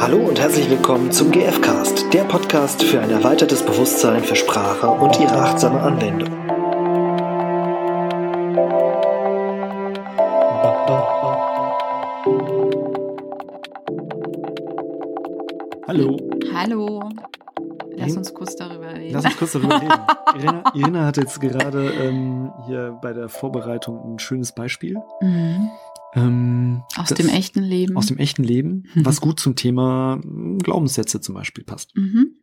Hallo und herzlich willkommen zum GFcast, der Podcast für ein erweitertes Bewusstsein für Sprache und ihre achtsame Anwendung. Hallo. Hallo. Lass Irina- uns kurz darüber reden. Lass uns kurz darüber reden. Irina, Irina hat jetzt gerade ähm, hier bei der Vorbereitung ein schönes Beispiel. Mhm. Ähm, Aus das- dem echten Leben. Aus dem echten Leben, Mhm. was gut zum Thema mm, Glaubenssätze zum Beispiel passt. mhm.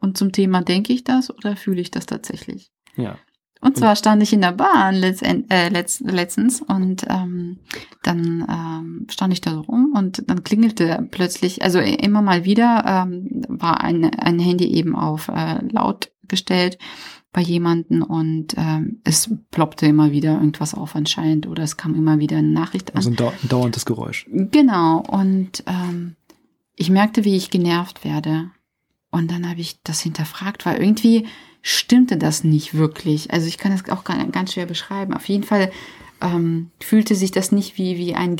Und zum Thema denke ich das oder fühle ich das tatsächlich? Ja. Und zwar stand ich in der Bahn letztend, äh, letzt, letztens und ähm, dann ähm, stand ich da so rum und dann klingelte plötzlich, also immer mal wieder ähm, war ein, ein Handy eben auf äh, laut gestellt bei jemanden und ähm, es ploppte immer wieder irgendwas auf anscheinend oder es kam immer wieder eine Nachricht an. Also ein, dau ein dauerndes Geräusch. Genau, und ähm, ich merkte, wie ich genervt werde. Und dann habe ich das hinterfragt, weil irgendwie stimmte das nicht wirklich. Also ich kann das auch ganz schwer beschreiben. Auf jeden Fall ähm, fühlte sich das nicht wie, wie ein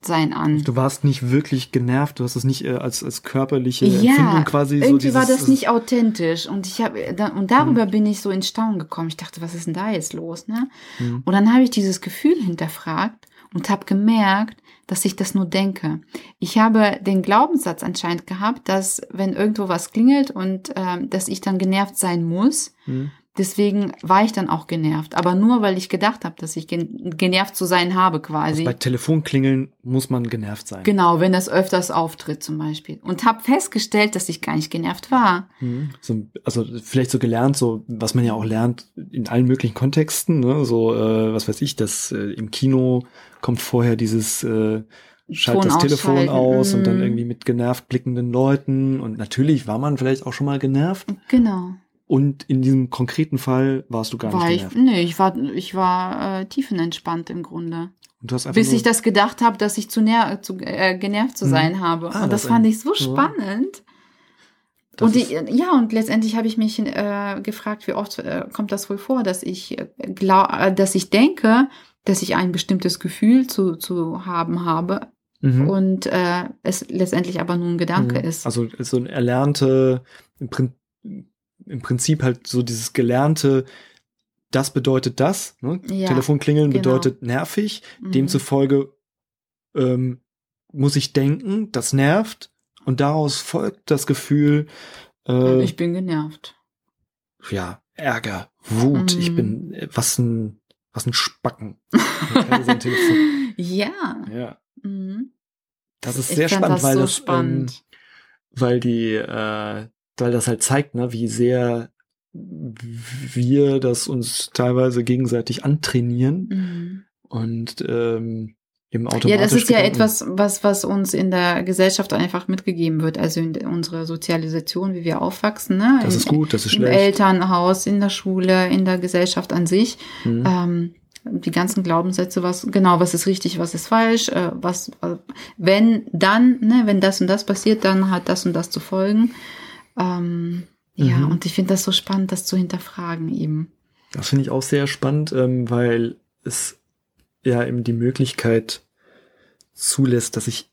Genervtsein an. Du warst nicht wirklich genervt, du hast es nicht äh, als, als körperliche Ja, Empfindung quasi so irgendwie war das nicht authentisch und ich habe da, und darüber bin ich so in Staunen gekommen. Ich dachte, was ist denn da jetzt los, ne? Mhm. Und dann habe ich dieses Gefühl hinterfragt und habe gemerkt, dass ich das nur denke. Ich habe den Glaubenssatz anscheinend gehabt, dass wenn irgendwo was klingelt und ähm, dass ich dann genervt sein muss. Mhm. Deswegen war ich dann auch genervt, aber nur weil ich gedacht habe, dass ich gen genervt zu sein habe quasi. Also bei Telefonklingeln muss man genervt sein. Genau, wenn das öfters auftritt zum Beispiel. Und habe festgestellt, dass ich gar nicht genervt war. Mhm. So, also vielleicht so gelernt, so was man ja auch lernt in allen möglichen Kontexten, ne? so äh, was weiß ich, das äh, im Kino kommt vorher dieses äh, schalt das Telefon aus und dann mhm. irgendwie mit genervt blickenden Leuten und natürlich war man vielleicht auch schon mal genervt Genau. Und in diesem konkreten Fall warst du gar war nicht ich, nee, ich war, ich war äh, tiefenentspannt im Grunde. Und du hast einfach Bis ich das gedacht habe, dass ich zu, ner zu äh, genervt zu Mhm. sein habe. Ah, und das das fand ich so spannend. das und die, ja, und letztendlich habe ich mich äh, gefragt, wie oft äh, kommt das wohl vor, dass ich äh, glaub, äh, dass ich denke, dass ich ein bestimmtes Gefühl zu, zu haben habe mhm. und äh, es letztendlich aber nur ein Gedanke Mhm. ist. Also so ein erlernte, im, Prin im Prinzip halt so dieses gelernte, das bedeutet das. Ne? Ja, Telefonklingeln genau. bedeutet nervig. Mhm. Demzufolge ähm, muss ich denken, das nervt. Und daraus folgt das Gefühl, äh, ich bin genervt. ja, Ärger, Wut. Ich Mhm. bin, äh, was ein, was ein Spacken. Ja, ja. Mhm. Das ist Ich sehr spannend, das weil so das, spannend. Ähm, weil die, äh, weil das halt zeigt, ne, wie sehr wir das uns teilweise gegenseitig antrainieren Mhm. und ähm, eben automatisch. Ja, das ist ja etwas, was, was uns in der Gesellschaft einfach mitgegeben wird, also in unserer Sozialisation, wie wir aufwachsen, ne? Das in, ist gut, das ist Im schlecht. Elternhaus, in der Schule, in der Gesellschaft an sich. Hm. Ähm, die ganzen Glaubenssätze, was genau, was ist richtig, was ist falsch, äh, was, äh, wenn dann, ne, wenn das und das passiert, dann hat das und das zu folgen. Ähm, ja, Mhm. und ich finde das so spannend, das zu hinterfragen eben. Das finde ich auch sehr spannend, ähm, weil es ja eben die Möglichkeit zulässt, dass ich,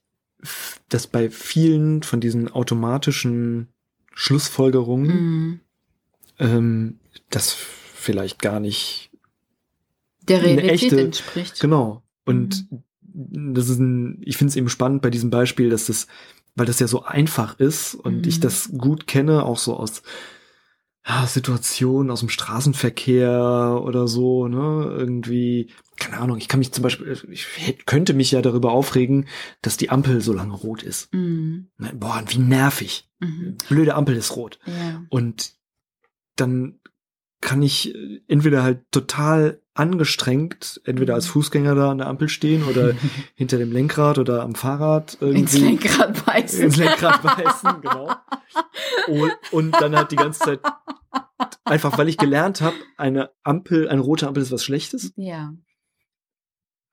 dass bei vielen von diesen automatischen Schlussfolgerungen Mhm. ähm, das vielleicht gar nicht Der Realität echte- entspricht. Genau. Und das ist ein, ich finde es eben spannend bei diesem Beispiel, dass das, weil das ja so einfach ist und Mhm. ich das gut kenne, auch so aus ja, Situationen aus dem Straßenverkehr oder so, ne, irgendwie, keine Ahnung, ich kann mich zum Beispiel, ich hätte- könnte mich ja darüber aufregen, dass die Ampel so lange rot ist. Mhm. Ne, Boah, wie nervig. Mhm. Blöde Ampel ist rot. Ja. Und dann kann ich äh, entweder halt total angestrengt, entweder als Mhm. Fußgänger da an der Ampel stehen oder hinter dem Lenkrad oder am Fahrrad Ins irgendwie Lenkrad beißen. ins Lenkrad beißen, genau. Und, und dann halt die ganze Zeit einfach, weil ich gelernt habe, eine Ampel, eine rote Ampel ist was Schlechtes. Ja,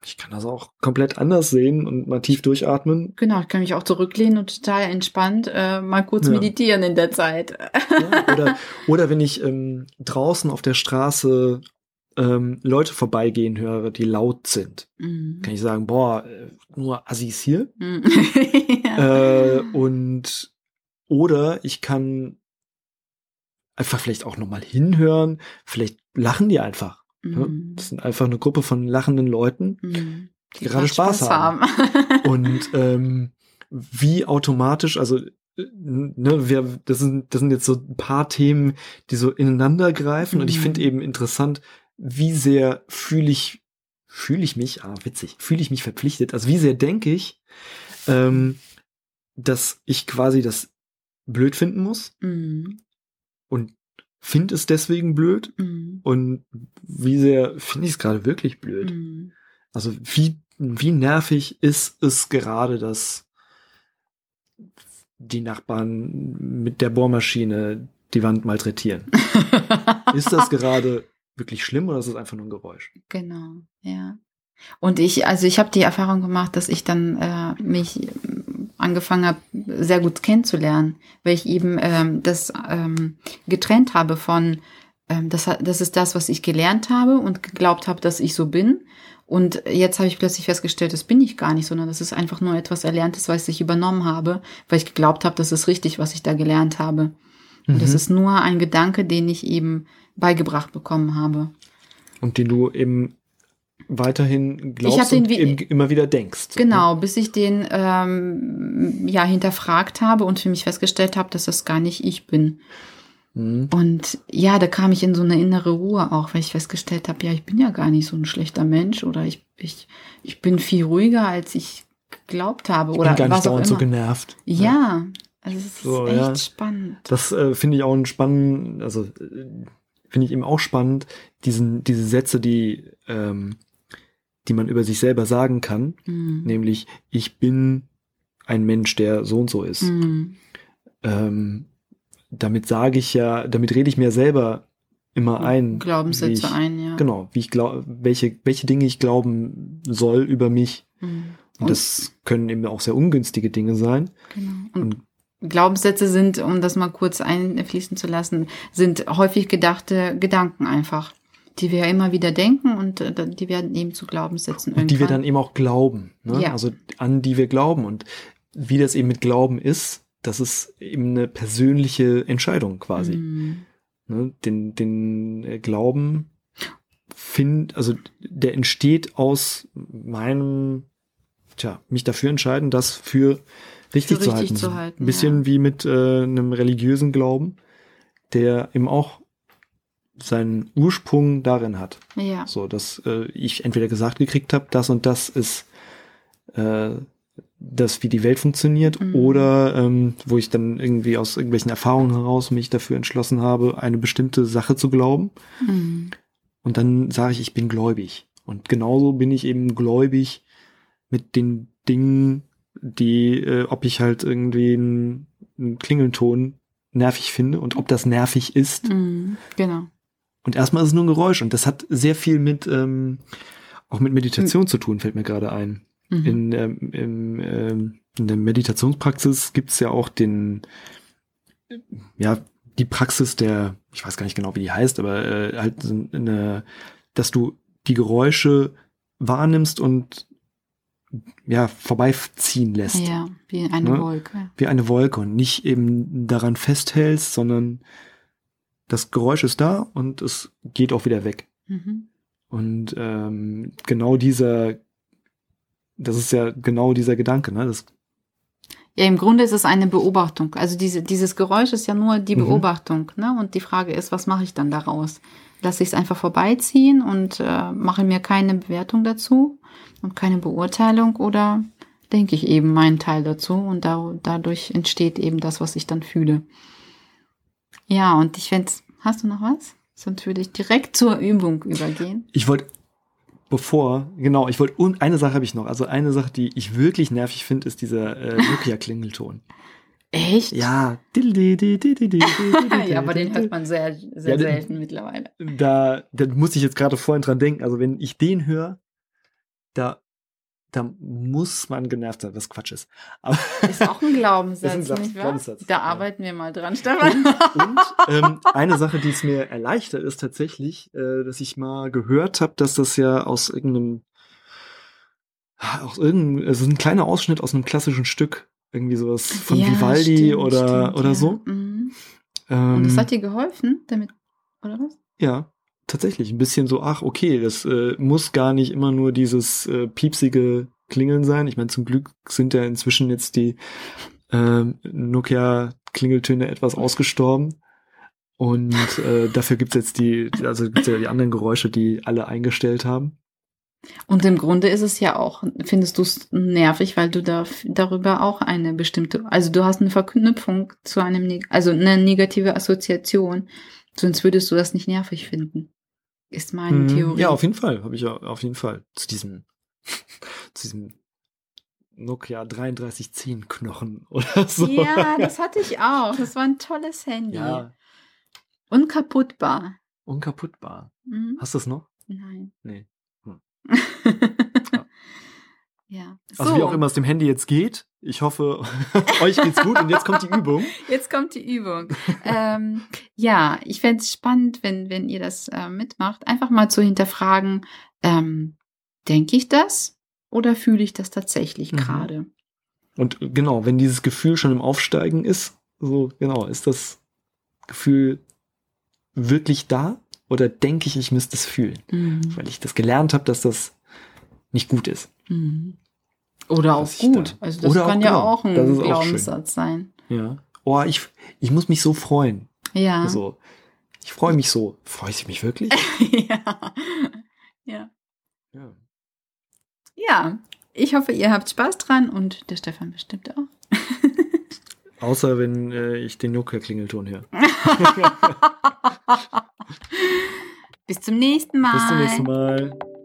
Ich kann das auch komplett anders sehen und mal tief durchatmen. genau. Ich kann mich auch zurücklehnen und total entspannt äh, mal kurz Ja. meditieren in der Zeit. Ja, oder, oder wenn ich ähm, draußen auf der Straße ähm, Leute vorbeigehen höre, die laut sind, Mhm. kann ich sagen, boah, äh, nur Assis hier. Mhm. ja. Äh, und oder ich kann einfach vielleicht auch nochmal hinhören, vielleicht lachen die einfach. Ne? Mhm. Das sind einfach eine Gruppe von lachenden Leuten. Mhm. die gerade Spaß haben. Und ähm, wie automatisch, also äh, ne, wir, das sind, das sind jetzt so ein paar Themen, die so ineinander greifen. Und ich Mhm. finde eben interessant, wie sehr fühle ich, fühle ich mich, ah, witzig, fühle ich mich verpflichtet, also wie sehr denke ich, ähm, dass ich quasi das blöd finden muss Mhm. und finde es deswegen blöd Mhm. und wie sehr finde ich es gerade wirklich blöd. Mhm. Also wie, wie nervig ist es gerade, dass die Nachbarn mit der Bohrmaschine die Wand malträtieren? ist das gerade wirklich schlimm oder ist es einfach nur ein Geräusch? Genau, ja. Und ich, also ich habe die Erfahrung gemacht, dass ich dann äh, mich angefangen habe, sehr gut kennenzulernen, weil ich eben ähm, das ähm, getrennt habe von, ähm, das, das ist das, was ich gelernt habe und geglaubt habe, dass ich so bin. Und jetzt habe ich plötzlich festgestellt, das bin ich gar nicht, sondern das ist einfach nur etwas Erlerntes, was ich übernommen habe, weil ich geglaubt habe, das ist richtig, was ich da gelernt habe. Und das Mhm. ist nur ein Gedanke, den ich eben beigebracht bekommen habe. Und den du eben weiterhin glaubst und eben immer wieder denkst. Genau, bis ich den ähm, ja hinterfragt habe und für mich festgestellt habe, dass das gar nicht ich bin. Mhm. Und ja, da kam ich in so eine innere Ruhe auch, weil ich festgestellt habe, ja, ich bin ja gar nicht so ein schlechter Mensch oder ich, ich, ich bin viel ruhiger, als ich geglaubt habe Ich oder bin gar nicht dauernd so genervt. ja, also es ist So, echt ja. spannend. Das äh, finde ich auch ein spannend, also äh, finde ich eben auch spannend, diesen, diese Sätze, die, ähm, die man über sich selber sagen kann, Mhm. nämlich ich bin ein Mensch, der so und so ist. Mhm. Ähm, damit sage ich ja, damit rede ich mir selber immer ein. Glaubenssätze ich, ein, ja. Genau, wie ich glaube, welche, welche Dinge ich glauben soll über mich. Mhm. Und das können eben auch sehr ungünstige Dinge sein. Genau. Und Und Glaubenssätze sind, um das mal kurz einfließen zu lassen, sind häufig gedachte Gedanken einfach, die wir immer wieder denken und äh, die werden eben zu Glaubenssätzen Und die wir dann eben auch glauben. Ne? Ja. Also an die wir glauben. Und wie das eben mit Glauben ist, das ist eben eine persönliche Entscheidung quasi. Mhm. Ne? Den, den äh, Glauben find, also der entsteht aus meinem, tja, mich dafür entscheiden, das für richtig, zu, richtig halten. zu halten, Ein bisschen ja. wie mit äh, einem religiösen Glauben, der eben auch seinen Ursprung darin hat. Ja. So, dass äh, ich entweder gesagt gekriegt habe, das und das ist äh, das, wie die Welt funktioniert, Mhm. oder ähm, wo ich dann irgendwie aus irgendwelchen Erfahrungen heraus mich dafür entschlossen habe, eine bestimmte Sache zu glauben. Mhm. Und dann sage ich, ich bin gläubig. Und genauso bin ich eben gläubig mit den Dingen, die, äh, ob ich halt irgendwie einen, einen Klingelton nervig finde und ob das nervig ist. Mhm. Genau. Und erstmal ist es nur ein Geräusch und das hat sehr viel mit ähm, auch mit Meditation zu tun, fällt mir gerade ein. Mhm. In, ähm, im, ähm, in der Meditationspraxis gibt es ja auch den, ja, die Praxis der, ich weiß gar nicht genau, wie die heißt, aber äh, halt eine, dass du die Geräusche wahrnimmst und ja, vorbeiziehen lässt. ja, wie eine Ne? Wolke. Wie eine Wolke und nicht eben daran festhältst, sondern das Geräusch ist da und es geht auch wieder weg. Mhm. Und ähm, genau dieser, das ist ja genau dieser Gedanke, ne? Das, Ja, im Grunde ist es eine Beobachtung. Also diese, dieses Geräusch ist ja nur die Mhm. Beobachtung. Ne? Und die Frage ist, was mache ich dann daraus? Lasse ich es einfach vorbeiziehen und äh, mache mir keine Bewertung dazu und keine Beurteilung oder denke ich eben meinen Teil dazu und da, dadurch entsteht eben das, was ich dann fühle. Ja, und ich fände, hast du noch was? Sonst würde ich direkt zur Übung übergehen. ich wollte, bevor, genau, ich wollte, und eine Sache habe ich noch. Also eine Sache, die ich wirklich nervig finde, ist dieser äh, Nokia-Klingelton. Echt? Ja. ja, aber den hört man sehr, sehr Ja, den- selten mittlerweile. Da, da muss ich jetzt gerade vorhin dran denken. Also wenn ich den höre, da, da muss man genervt sein, was Quatsch ist. Aber Ist auch ein Glaubenssatz, ein Gla- nicht wahr? Glaubenssatz, Da ja. arbeiten wir mal dran, Stefan. Und ähm, eine Sache, die es mir erleichtert, ist tatsächlich, äh, dass ich mal gehört habe, dass das ja aus irgendeinem, aus irgendeinem, also ein kleiner Ausschnitt aus einem klassischen Stück, irgendwie sowas von Ja, Vivaldi stimmt, oder, stimmt, oder ja. so. Mhm. Ähm, Und das hat dir geholfen, damit, oder was? ja, tatsächlich. Ein bisschen so, ach, okay, das äh, muss gar nicht immer nur dieses äh, piepsige Klingeln sein. Ich meine, zum Glück sind ja inzwischen jetzt die ähm, Nokia-Klingeltöne etwas ausgestorben. Und äh, dafür gibt's jetzt die, also gibt's ja die anderen Geräusche, die alle eingestellt haben. Und im Grunde ist es ja auch, findest du es nervig, weil du da, darüber auch eine bestimmte, also du hast eine Verknüpfung zu einem, also eine negative Assoziation. Sonst würdest du das nicht nervig finden. Ist meine Mhm. Theorie. Ja, auf jeden Fall, habe ich ja auf jeden Fall zu diesem, zu diesem Nokia 3310 Knochen oder so. Ja, das hatte ich auch. Das war ein tolles Handy. ja, Unkaputtbar. unkaputtbar. Mhm. Hast du das noch? Nein. Nee. Hm. ja. Also wie auch immer es dem Handy jetzt geht. Ich hoffe, euch geht's gut und jetzt kommt die Übung. Jetzt kommt die Übung. ähm, ja, ich fände es spannend, wenn, wenn ihr das äh, mitmacht, einfach mal zu hinterfragen, ähm, denke ich das oder fühle ich das tatsächlich Mhm. gerade? Und genau, wenn dieses Gefühl schon im Aufsteigen ist, so genau, ist das Gefühl wirklich da oder denke ich, ich müsste es fühlen, Mhm. weil ich das gelernt habe, dass das nicht gut ist. Mhm. Oder auch gut. da- Also das kann ja genau. auch ein. Glaubenssatz sein. Ja. Oh, ich, ich muss mich so freuen. Ja. Also, ich freue mich so. Freue ich mich wirklich? ja. ja. ja. Ja. Ich hoffe, ihr habt Spaß dran und der Stefan bestimmt auch. Außer wenn äh, ich den Nokia-Klingelton höre. Bis zum nächsten Mal. Bis zum nächsten Mal.